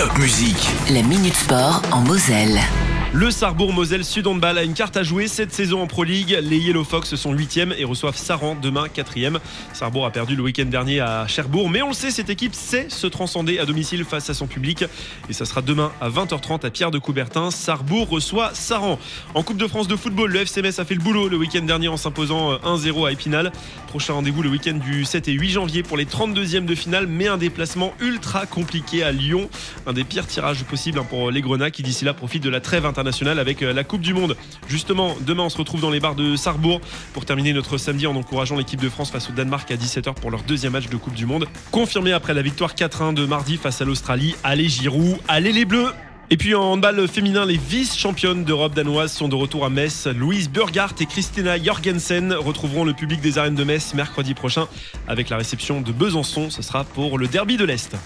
Top Musique. La Minute Sport en Moselle. Le Sarrebourg-Moselle Sud Handball a une carte à jouer cette saison en Pro League. Les Yellow Fox sont 8e et reçoivent Saran demain 4e. Sarrebourg a perdu le week-end dernier à Cherbourg, mais on le sait, cette équipe sait se transcender à domicile face à son public. Et ça sera demain à 20h30 à Pierre de Coubertin. Sarrebourg reçoit Saran. En Coupe de France de football, le FCMS a fait le boulot le week-end dernier en s'imposant 1-0 à Épinal. Prochain rendez-vous le week-end du 7 et 8 janvier pour les 32e de finale, mais un déplacement ultra compliqué à Lyon. Un des pires tirages possibles pour les Grenats qui d'ici là profitent de la trêve internationale avec la Coupe du Monde. Justement, demain on se retrouve dans les bars de Sarrebourg pour terminer notre samedi en encourageant l'équipe de France face au Danemark à 17h pour leur deuxième match de Coupe du Monde. Confirmé après la victoire 4-1 de mardi face à l'Australie. Allez Giroud, allez les Bleus et puis en handball féminin, les vice-championnes d'Europe danoises sont de retour à Metz. Louise Burgart et Christina Jorgensen retrouveront le public des arènes de Metz mercredi prochain avec la réception de Besançon. Ce sera pour le derby de l'Est.